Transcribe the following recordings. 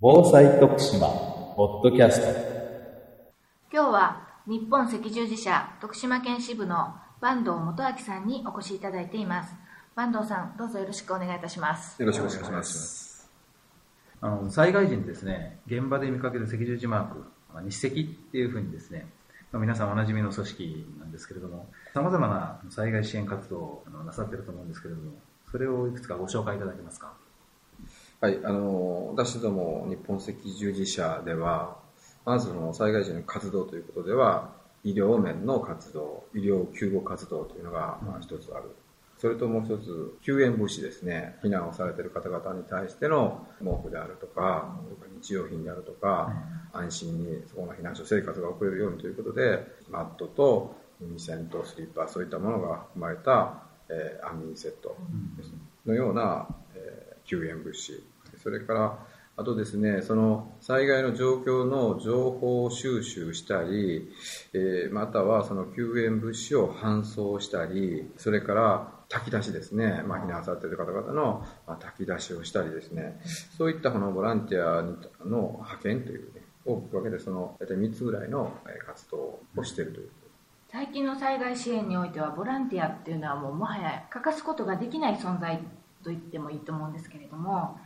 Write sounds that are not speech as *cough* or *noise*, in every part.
防災徳島ポッドキャスト。今日は日本赤十字社徳島県支部の坂東元明さんにお越しいただいています。坂東さんどうぞよろしくお願いいたします。よろしくお願いします。あの災害時にですね現場で見かける赤十字マークまあ日赤っていうふうにですね、まあ皆さんおなじみの組織なんですけれどもさまざまな災害支援活動をあのなさっていると思うんですけれどもそれをいくつかご紹介いただけますか？はい、あの、私ども日本赤十字社では、まずその災害時の活動ということでは、医療面の活動、医療救護活動というのがまあ一つある。それともう一つ、救援物資ですね。避難をされている方々に対しての毛布であるとか、日用品であるとか、安心にそこの避難所生活が送れるようにということで、マットと耳栓とスリッパ、そういったものが含まれた、えー安眠セットのような、救援物資、それから、あとですね、その災害の状況の情報収集したり、えーまたはその救援物資を搬送したり、それから炊き出しですね、まあ、避難されている方々の、炊き出しをしたりですね、そういったこのボランティアの派遣というね、大きく分けてその大体3つぐらいの活動をしているという。最近の災害支援においてはボランティアっていうのはもうもはや欠かすことができない存在と言ってもいいと思うんですけれども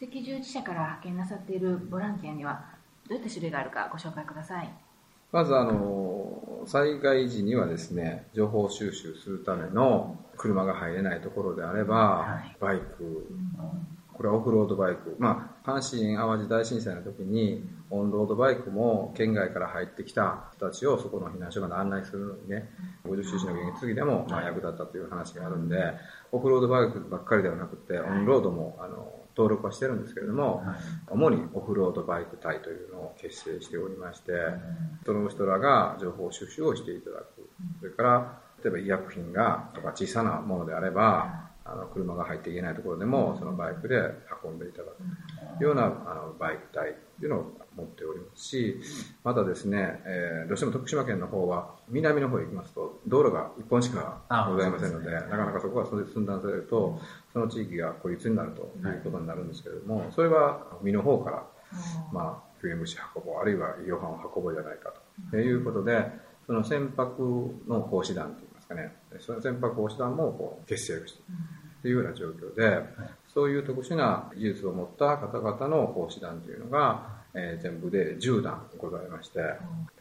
赤十字社から派遣なさっているボランティアにはどういった種類があるかご紹介ください。まずあの災害時にはですね情報収集するための車が入れないところであれば、はい。バイク。これはオフロードバイク、まあ、阪神・淡路大震災の時にオンロードバイクも県外から入ってきた人たちをそこの避難所が案内するのにね50周年の現役次でもまあ役立ったという話があるんでオフロードバイクばっかりではなくてオンロードもあの登録はしてるんですけれども、主にオフロードバイク隊というのを結成しておりまして、その人らが情報収集をしていただく。それから、例えば医薬品が、とか小さなものであれば、あの車が入っていけないところでも、そのバイクで運んでいただく。というようなあのバイク隊というのを持っておりますし、またですね、えーどうしても徳島県の方は、南の方へ行きますと、道路が一本しかございませんので、なかなかそこが寸断されると、その地域が孤立になるとい。うことになるんですけれども、それは海の方から、まあ、救援物資運ぼう、あるいは医療班を運ぼうじゃないかということで、その船舶の奉仕団といいますかね、その船舶奉仕団もこう結成をしているというような状況で、そういう特殊な技術を持った方々の奉仕団というのが、えー全部で10団ございまして、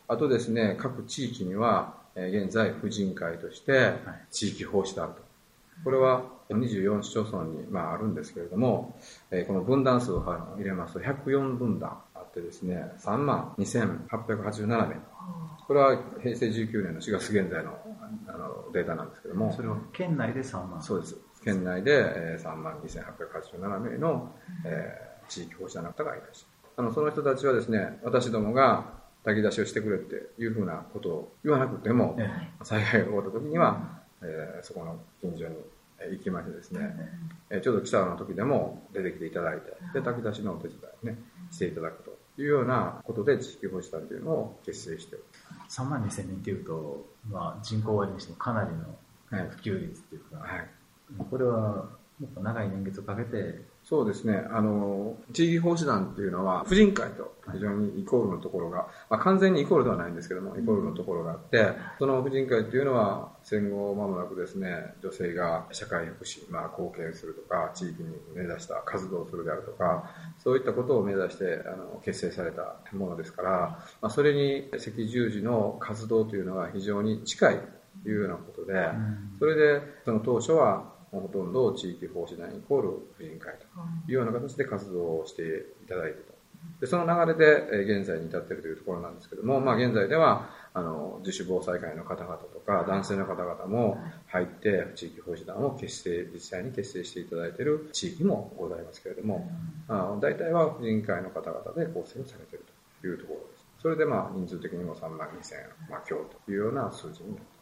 あとですね、各地域には、えー現在、婦人会として地域奉仕団と。これは24市町村に、まあ、あるんですけれども、えーこの分断数を入れますと104分断あってですね、3万2887名。これは平成19年の4月現在のあのデータなんですけども、それは県内で3万そうです。県内で、えー3万2887名の、えー地域保護者の方がいらっしゃる。あの、その人たちはですね、私どもが炊き出しをしてくれっていうふうなことを言わなくても、え災害が起こった時には、えーそこの近所にえー行きましてですね、えーちょうど来たの時でも出てきていただいて、で、炊き出しのお手伝いをね、していただくというようなことで地域保守団というのを結成しており3万2000人っていうと、まあ、人口割にしてもかなりのはい普及率っていうか、ます。はい。これはもっと長い年月をかけてそうですね。あの、地域奉仕団っていうのは、婦人会と非常にイコールのところが、まあ、完全にイコールではないんですけども、イコールのところがあって、その婦人会っていうのは、戦後間もなくですね、女性が社会福祉、まあ、貢献するとか、地域に目指した活動をするであるとか、そういったことを目指して、あの、結成されたものですから、まあ、それに赤十字の活動というのが非常に近いというようなことで、それで、その当初は、ほとんど地域奉仕団イコール婦人会というような形で活動をしていただいてと。で、その流れで、えー現在に至っているというところなんですけども、まあ現在では、あの、自主防災会の方々とか、男性の方々も入って、地域奉仕団を結成、実際に結成していただいている地域もございますけれども、あの大体は婦人会の方々で構成をされているというところです。それでまあ人数的にも3万2000、まあ強というような数字になっています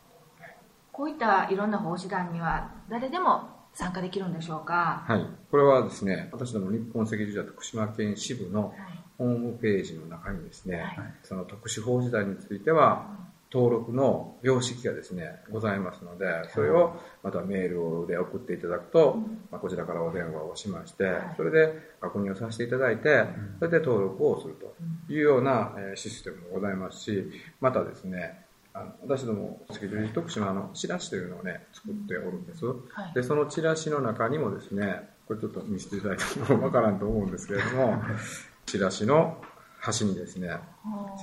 こういったいろんな奉仕団には誰でも参加できるんでしょうか？はい。これはですね、私ども日本赤十字社徳島県支部のホームページの中にですね、はい。その特殊法時代については、登録の様式がですね、ございますので、それをまたメールで送っていただくと、まあ、こちらからお電話をしまして、それで確認をさせていただいて、それで登録をするというようなえーシステムもございますし、またですね、あの私ども、赤十字徳島のチラシというのをね、作っておるんです。はい。で、そのチラシの中にもですね、これちょっと見せていただいてもわからんと思うんですけれども、*laughs* チラシの端にですね、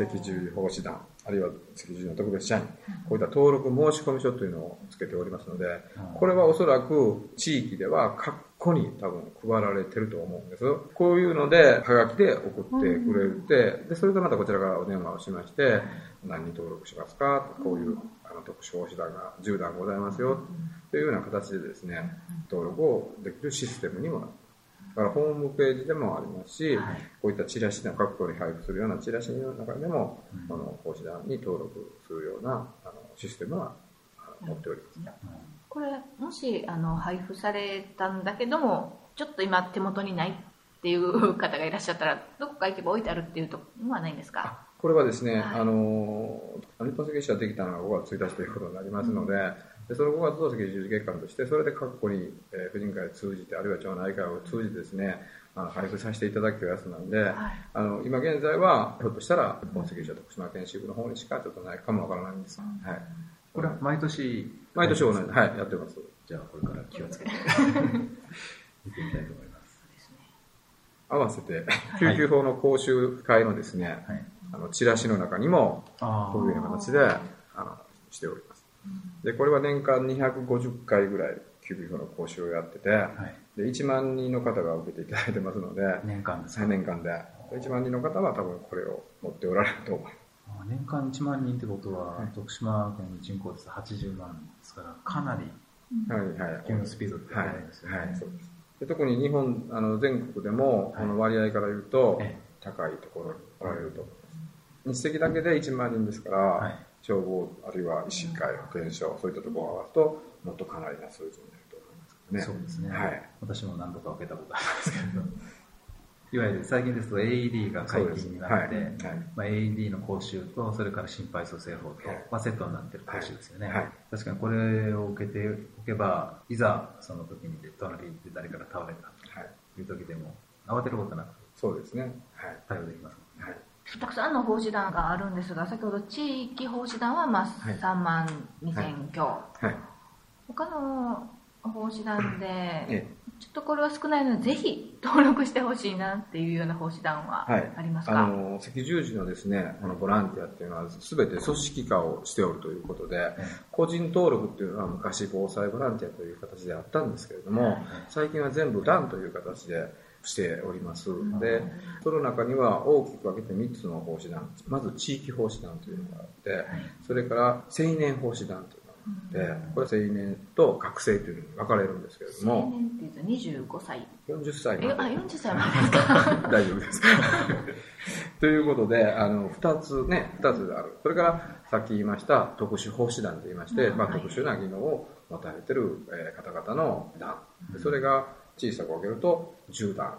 赤十字奉仕団、あるいは赤十字の特別社員、こういった登録申込書というのをつけておりますので、これはおそらく地域では括弧に多分配られてると思うんです。こういうので、はがきで送ってくれて、で、それでまたこちらからお電話をしまして、何に登録しますか？こういうあの特殊奉仕団が10団ございますよ、というような形でですね、登録をできるシステムにもなってだからホームページでもありますし、こういったチラシの各校に配布するようなチラシの中でも、この講師団に登録するようなあのシステムは持っております。これもしあの配布されたんだけどもちょっと今手元にないっていう方がいらっしゃったらどこか行けば置いてあるっていうとのはないんですか？これはですね、はい。あの、日本赤十字社できたのが5月1日ということになりますので、でその5月の赤十字月間として、それで各校に、えー婦人会を通じて、あるいは町内会を通じてですね、あの配布させていただくやつなんで、あの今現在は、ひょっとしたら、日本赤十字社徳島県支部の方にしかちょっとないかもわからないんです。はい。これは毎年、毎年同じ、はい、やってます。じゃあこれから気をつけて *laughs* 見てみたいと思います。合わせて、救急法の講習会のですね、はい。あのチラシの中にも、あこういうような形で、あの、しております。で、これは年間250回ぐらい、救急法の講習をやってて、はい。で、1万人の方が受けていただいてますので、年間ですか3年間で、1万人の方は多分これを持っておられると思います。あ年間1万人ってことは、はい徳島県の人口です80万ですから、かなりはい、はい。普及のスピードってはい、速いですよね。はい、そうです。で特に日本、あの、全国でも、この割合から言うとえ、高いところにおられると思います。日赤だけで1万人ですから、はい消防、あるいは医師会、保健所、そういったところを合わすと、もっとかなりな数字になると思いますね。そうですね。はい。私も何度か受けたことあるんですけれど、いわゆる最近ですと AED が解禁になって、はいはいまあ、AED の講習と、それから心肺蘇生法と、はいまあ、セットになっている講習ですよね、はいはい確かにこれを受けておけば、いざその時に隣で誰かが倒れたはい。という時でも、慌てることなくそうですね。はい。対応できますもんね。はい。たくさんの奉仕団があるんですが先ほど地域奉仕団はまあはい3万2000強、はい。他の奉仕団でえちょっとこれは少ないのでぜひ登録してほしいなっていうような奉仕団ははい。ありますか、あの赤十字のですねこのボランティアっていうのは全て組織化をしておるということで個人登録っていうのは昔防災ボランティアという形であったんですけれども最近は全部団という形でしております。でその中には大きく分けて3つの奉仕団まず地域奉仕団というのがあってそれから青年奉仕団というのがあってこれ青年と学生というのに分かれるんですけれど青も年っていうと25歳40歳まで40歳までですか大丈夫です。*laughs* ということで、あの、二つね、二つある。それから、さっき言いました特殊奉仕団と言いまして、まあ、うんはい特殊な技能を持たれてる、えー方々の団。でそれが小さく分けると10団。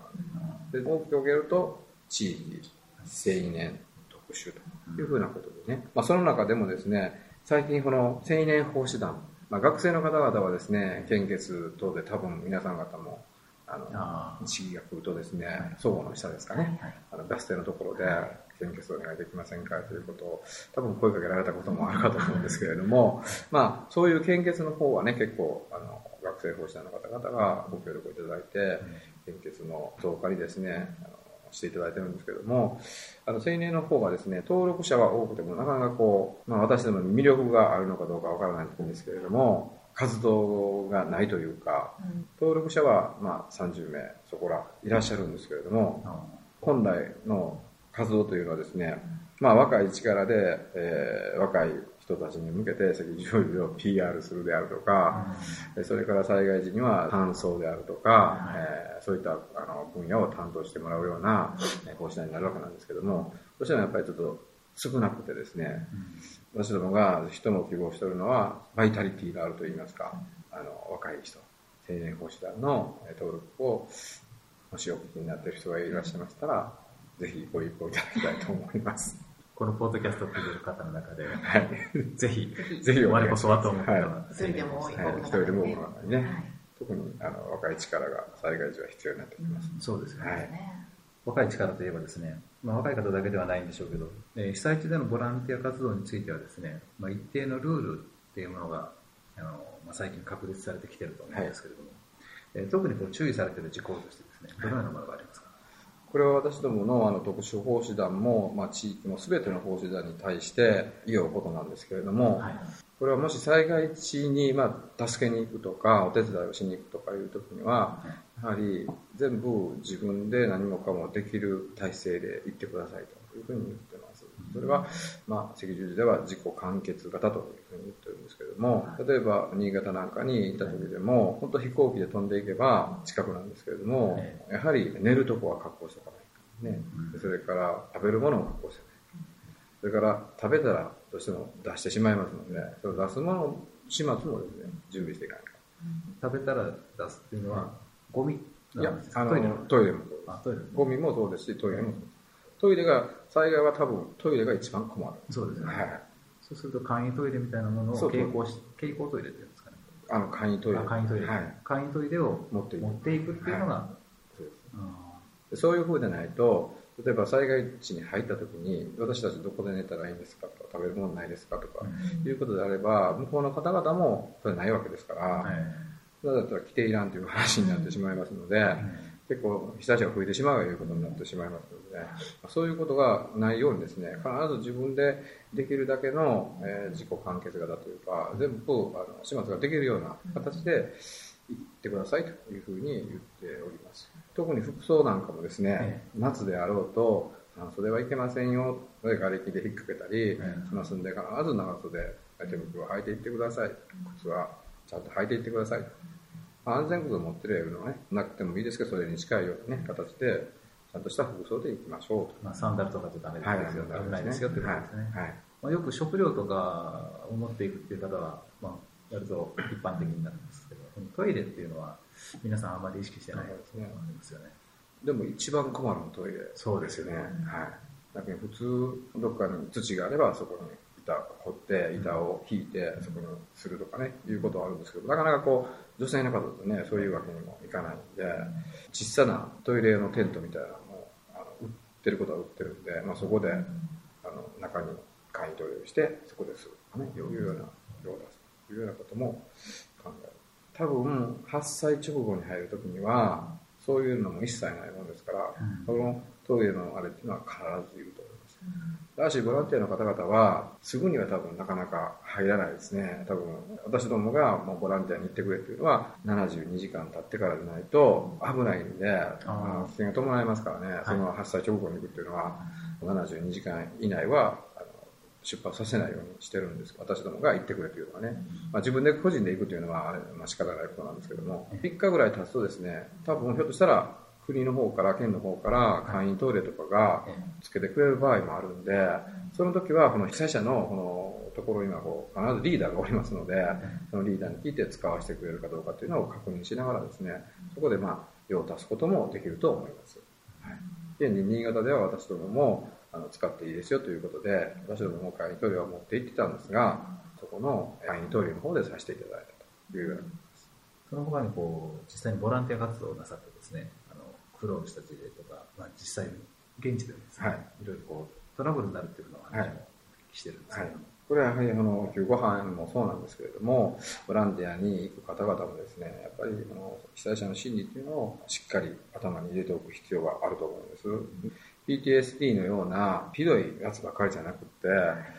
で、大きく分けると地域、青年、特殊というふうなことでね。まあ、その中でもですね、最近この青年奉仕団、まあ、学生の方々はですね、献血等で多分皆さん方も、あの、あ来るとですね、相互の下ですかね、はいあのバス停のところで、献血お願いできませんかということを、多分声かけられたこともあるかと思うんですけれども、まあ、そういう献血の方はね、結構、あの、学生奉仕団の方々がご協力いただいて、献血の増加にですね、あのしていただいてるんですけども、あの、青年の方がですね、登録者は多くても、なかなかこう、まあ私どもに魅力があるのかどうかわからないんですけれども、活動がないというか、うん。登録者はまあ30名そこらいらっしゃるんですけれどもあ本来の活動というのはですね、まあ、若い力で、えー若い人たちに向けて赤十字を PR するであるとか、えそれから災害時には搬送であるとか、えーそういったあの分野を担当してもらうようなえー講師団になるわけなんですけどもどうしてもやっぱりちょっと少なくてですね、私どもが人も希望しておるのはバイタリティがあるといいますか、あの若い人青年講師団のえー登録をもしお聞きになっている人がいらっしゃいましたらぜひご一報いただきたいと思います。このポッドキャストを聞いてる方の中で、はい。ぜひ、ぜひ我こそはと思ったら、は一人でも多いはい。多くの一人でも多くねの方にね、はい特にあの若い力が災害時は必要になってきます。そうですよね。はいね若い力といえばですね、まあ、若い方だけではないんでしょうけど、えー被災地でのボランティア活動についてはですね、まあ、一定のルールっていうものがあの、まあ、最近確立されてきていると思うんですけれども、えー特にこう注意されている事項としてですね、どのようなものがありますか、これは私どものあの特殊奉仕団も、まあ、地域の全ての奉仕団に対して言うことなんですけれども、はい。これはもし災害地に、まあ、助けに行くとかお手伝いをしに行くとかいう時にはやはり全部自分で何もかもできる体制で行ってくださいというふうに言っそれは、まあ、赤十字では自己完結型というふうに言ってるんですけれども例えば新潟なんかに行った時でも本当飛行機で飛んでいけば近くなんですけれどもえやはり寝るとこは確保しておかない。とね。うん。それから食べるものも確保してない。それから食べたらどうしても出してしまいますので、その出すもの、始末もですね、準備していかない食べたら出すっていうのは、ゴミと。いやあのトイレも？そうです。ゴミもそうですし、トイレもそうです。トイレが、災害は多分トイレが一番困る。そうですね、はい。そうすると簡易トイレみたいなものをそう。そう蛍光し蛍光トイレっていうんですかね。あの、簡易トイレ。あ簡易トイレ、はい。簡易トイレを持っていく。持っていくっていうのが、そうです。あでそういう風でないと、例えば災害地に入った時に、私たちどこで寝たらいいんですかとか、食べるものないですかとか、いうことであれば、向こうの方々もそれないわけですから、ーはい。だったら来ていらんという話になってしまいますので、結構被災者が増えてしまうということになってしまいますので、そういうことがないようにですね、必ず自分でできるだけの、えー自己完結型というか、全部あの始末ができるような形で行ってくださいというふうに言っております。特に服装なんかもですね、え夏であろうと、半袖はいけませんよ、瓦礫で引っ掛けたりえしますんで、必ず長袖、手袋を履いていってください。靴はちゃんと履いていってください。まあ安全靴を持ってるのはね、なくてもいいですけど、それに近いようなね、形で、ちゃんとした服装で行きましょうと。まあ、サンダルとかじゃダメですはい、よ、危ないですよってことですね、はい。はい。まあ、よく食料とかを持っていくっていう方は、まあ、割と一般的になるんですけどトイレっていうのは皆さんあまり意識してないと思うんですよね。でも一番困るのはトイレそうですよね。はい。だけど普通、どっかに土があればそこに板を掘って、板を引いて、そこにするとかね、いうことはあるんですけど、なかなかこう、女性の方だとね、そういうわけにもいかないんで、小さなトイレ用のテントみたいなのも、あの売ってることは売ってるんで、まあそこで、あの、中に簡易トイレをして、そこでするとかね、いうような、用を出すというようなことも考える。多分、発災直後に入るときには、そういうのも一切ないものですから、うんそのトイレのあれっていうのは必ずいると思います。ただし、ボランティアの方々は、すぐには多分なかなか入らないですね。多分、私どもがもうボランティアに行ってくれっていうのは、72時間経ってからでないと危ないんで、あの危険が伴いますからね、その発災直後に行くっていうのは、72時間以内は、出発させないようにしてるんです。私どもが行ってくれというのはね。まあ、自分で個人で行くというのは、あれ、まあ、仕方ないことなんですけども、3日ぐらい経つとですね、多分ひょっとしたら、国の方から、県の方から、簡易トイレとかがつけてくれる場合もあるんで、その時は、この被災者のこのところにはこう、必ずリーダーがおりますので、そのリーダーに聞いて使わせてくれるかどうかっていうのを確認しながらですね、そこでまあ、用を足すこともできると思います。はい。で、新潟では私どもも、あの、使っていいですよということで、私どもも簡易トイレを持って行ってたんですが、そこの簡易トイレの方でさせていただいたというようなその他にこう実際にボランティア活動をなさってですね苦労した事例とか、まあ、実際に現地でですね、はい。い、ろいろこうトラブルになるっていうのを話もお聞きしてるんですけど。も、これはやはりあの救護班もそうなんですけれども、ボランティアに行く方々もですね、やっぱりあの被災者の心理っていうのをしっかり頭に入れておく必要があると思うんです。PTSD のようなひどいやつばかりじゃなくって、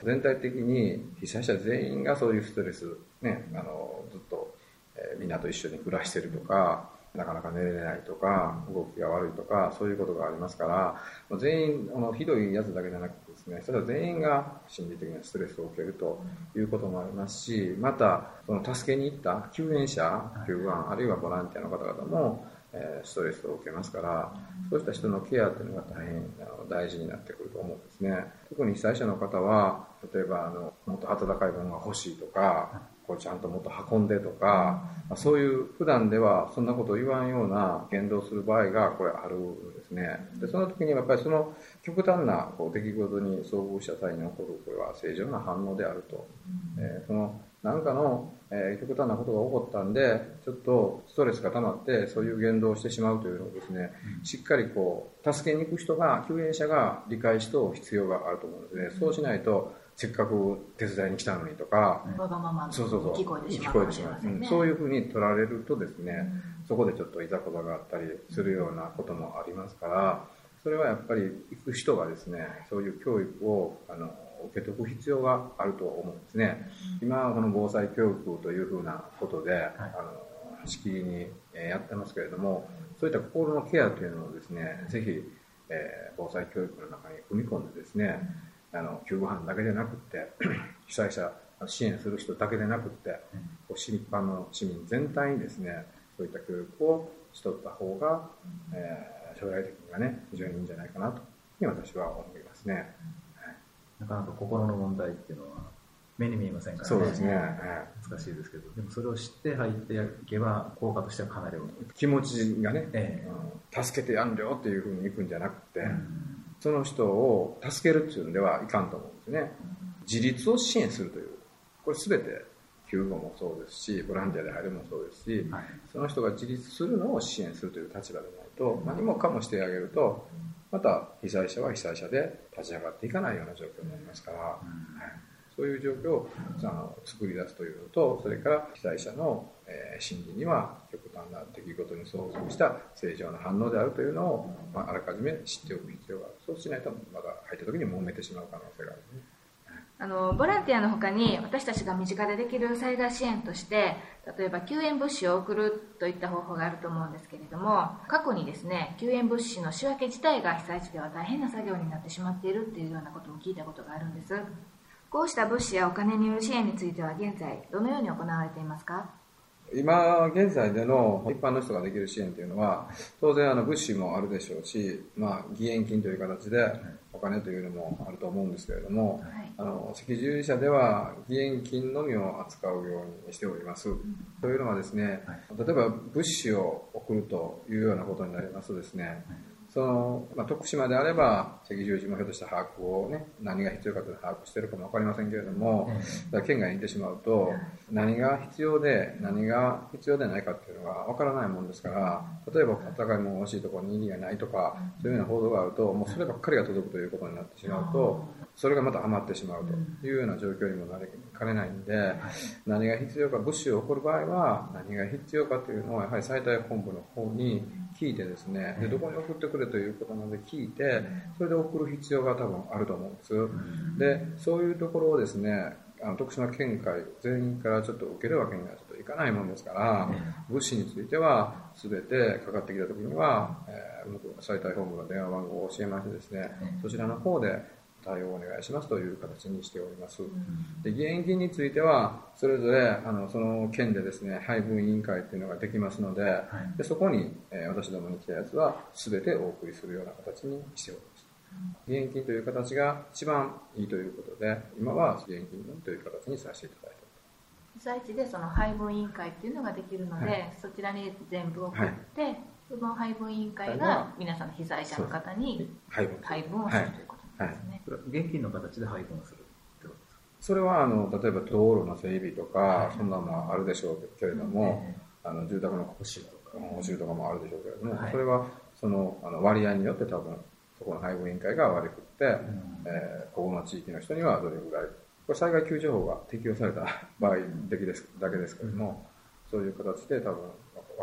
全体的に被災者全員がそういうストレス、ね、あのずっと、えーみんなと一緒に暮らしてるとか、なかなか寝れないとか、動きが悪いとか、そういうことがありますから、まあ全員、あのひどいやつだけじゃなくてですね、それは全員が心理的なストレスを受けるということもありますし、また、その助けに行った救援者、救援、あるいはボランティアの方々も、えーストレスを受けますから、そうした人のケアというのが大変あの大事になってくると思うんですね。特に被災者の方は、例えば、あの、もっと暖かいものが欲しいとか、これちゃんともっと運んでとか、まあそういう普段ではそんなことを言わんような言動する場合がこれあるんですね。で、その時にやっぱりその極端なこう出来事に遭遇した際に起こるこれは正常な反応であると。えーその何かの、えー極端なことが起こったんで、ちょっとストレスが溜まって、そういう言動をしてしまうというのをですね、しっかりこう、助けに行く人が、救援者が理解しておく必要があると思うんですね。そうしないと、せっかく手伝いに来たのにとか、わがままにそうそうそう。聞こえてしまうかも聞こえてしまう。んね。うんそういうふうに取られるとですね、そこでちょっといざこざがあったりするようなこともありますから、それはやっぱり行く人がですね、そういう教育をあの受け解く必要があると思うんですね。今、この防災教育というふうなことで、あの、しきりにえーやってますけれども、そういった心のケアというのをですね、ぜひ、えー防災教育の中に踏み込んでですね、あの、救護班だけでなくって、*clears throat* 被災者支援する人だけでなくって、こう市民一般の市民全体にですね、そういった教育をしとった方が、えー将来的にはね、非常にいいんじゃないかなと私は思いますね。なかなか心の問題っていうのは目に見えませんからね。そうですね。は難しいですけど、でもそれを知って入っていけば、効果としてはかなり大きい。い気持ちがね、えうん助けてやんりょっていうふうに行くんじゃなくて、えその人を助けるっていうのではいかんと思うんですね。自立を支援するという。これすべて救護もそうですし、ボランティアで入るもそうですし、はい。その人が自立するのを支援するという立場でないと、何もかもしてあげると、また被災者は被災者で立ち上がっていかないような状況になりますから、はいそういう状況をあの作り出すというのと、それから被災者の、えー心理には極端な出来事に遭遇した正常な反応であるというのを、まあ、あらかじめ知っておく必要がある。そうしないと、まだ入った時に揉めてしまう可能性がある、ね。あのボランティアの他に私たちが身近でできる災害支援として例えば救援物資を送るといった方法があると思うんですけれども過去にですね救援物資の仕分け自体が被災地では大変な作業になってしまっているっていうようなことも聞いたことがあるんですこうした物資やお金による支援については現在どのように行われていますか？今現在での一般の人ができる支援というのは、当然あの物資もあるでしょうし、まあ、義援金という形でお金というのもあると思うんですけれども、はい。あの赤十字社では義援金のみを扱うようにしております。というのはですね、例えば物資を送るというようなことになりますとですね、その、まあ、徳島であれば赤十字もひょっとした把握をね、何が必要かというのを把握しているかもわかりませんけれども、だから県外に行ってしまうと、何が必要で何が必要でないかっていうのがわからないもんですから、例えば高いもの欲しいところに意義がないとか、そういうような報道があると、もうそればっかりが届くということになってしまうと、それがまた余ってしまうというような状況にもなりかねないんで、何が必要か、物資を送る場合は、何が必要かというのを、やはり最大本部の方に聞いてですね、で、どこに送ってくれということなので聞いて、それで送る必要が多分あると思うんです。で、そういうところをですね、あの徳島県会全員からちょっと受けるわけにはちょっといかないもんですから、物資については全てかかってきた時には、えー、最大本部の電話番号を教えましてですね、そちらの方で対応をお願いしますという形にしております。で、義援金については、それぞれ、あの、その県でですね、配分委員会っていうのができますので、でそこに、えー私どもに来たやつは全てお送りするような形にしております。義援金という形が一番いいということで、今は義援金という形にさせていただいております。被災地でその配分委員会っていうのができるので、はいそちらに全部送って、その配分委員会が皆さんの被災者の方に配分。配分をするということは現金の形で配分をするってことですか？それは、あの、例えば道路の整備とか、はい。そんなのもあるでしょうけれども、えあの、住宅の補修とか。補修とかもあるでしょうけれども、はい。それは、その、あの割合によって多分、そこの配分委員会が割り振って、ん。えーここの地域の人にはどれぐらい、これ災害救助法が適用された場合的です、だけですけれども、そういう形で多分分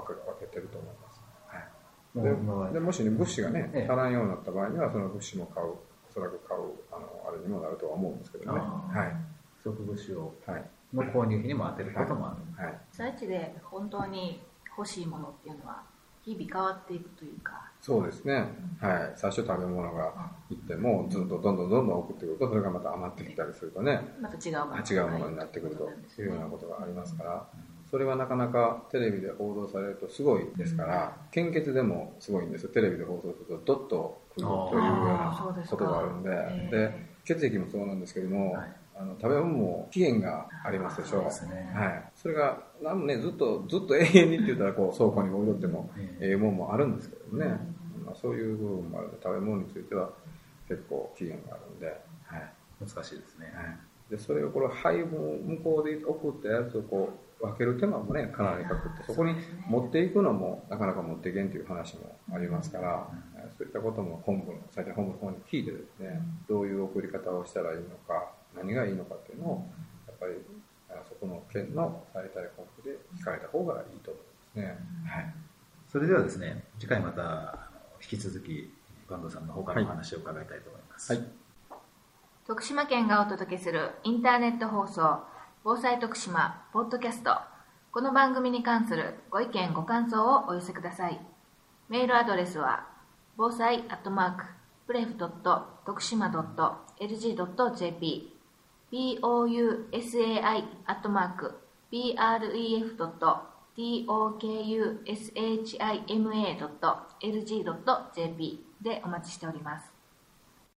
け分けてると思います。はい。でもしね、物資がね、ええ。足らんようになった場合には、その物資も買う、おそらく買う、あの、あれにもなるとは思うんですけどね。はい。不足物資をはい。の購入費にも当てることもある。はい。被災地で本当に欲しいものっていうのは日々変わっていくというか、そうですね。はい。最初食べ物がいっても、ずっとどんどんどんどん送ってくると、それがまた余ってきたりするとね、また違うもの違うものになってくるというようなことがありますから、それはなかなかテレビで報道されるとすごいですから、献血でもすごいんですよ。テレビで放送するとドッと来るというようなことがあるんで、で血液もそうなんですけども、はい。ああの食べ物も期限がありますでしょそうね。はい、それがなんもねずっとずっと永遠にって言ったらこう *laughs* 倉庫に置いとってもええ。えもんもあるんですけどね、まあ、そういう部分もあるので食べ物については結構期限があるんで,、はい。難しいですね。はい、でそれをこれ配分を向こうで送ったやつをこう分ける手間もねかなりかかってそこに持っていくのもなかなか持っていけんという話もありますから、えそういったことも本部の最近本部の方に聞いてですね、どういう送り方をしたらいいのか何がいいのかっていうのをやっぱりあそこの県の最大本部で聞かれた方がいいと思いますね。はい。それではですね、次回また引き続き、坂東さんの方からお話を伺いたいと思います。はい。徳島県がお届けするインターネット放送防災徳島ポッドキャスト。この番組に関するご意見ご感想をお寄せください。メールアドレスは防災アットマークプレフドット徳島ドット .lg.jp bousai アットマーク PREF ドット TOKUSHIMA ドット LG ドット JP でお待ちしております。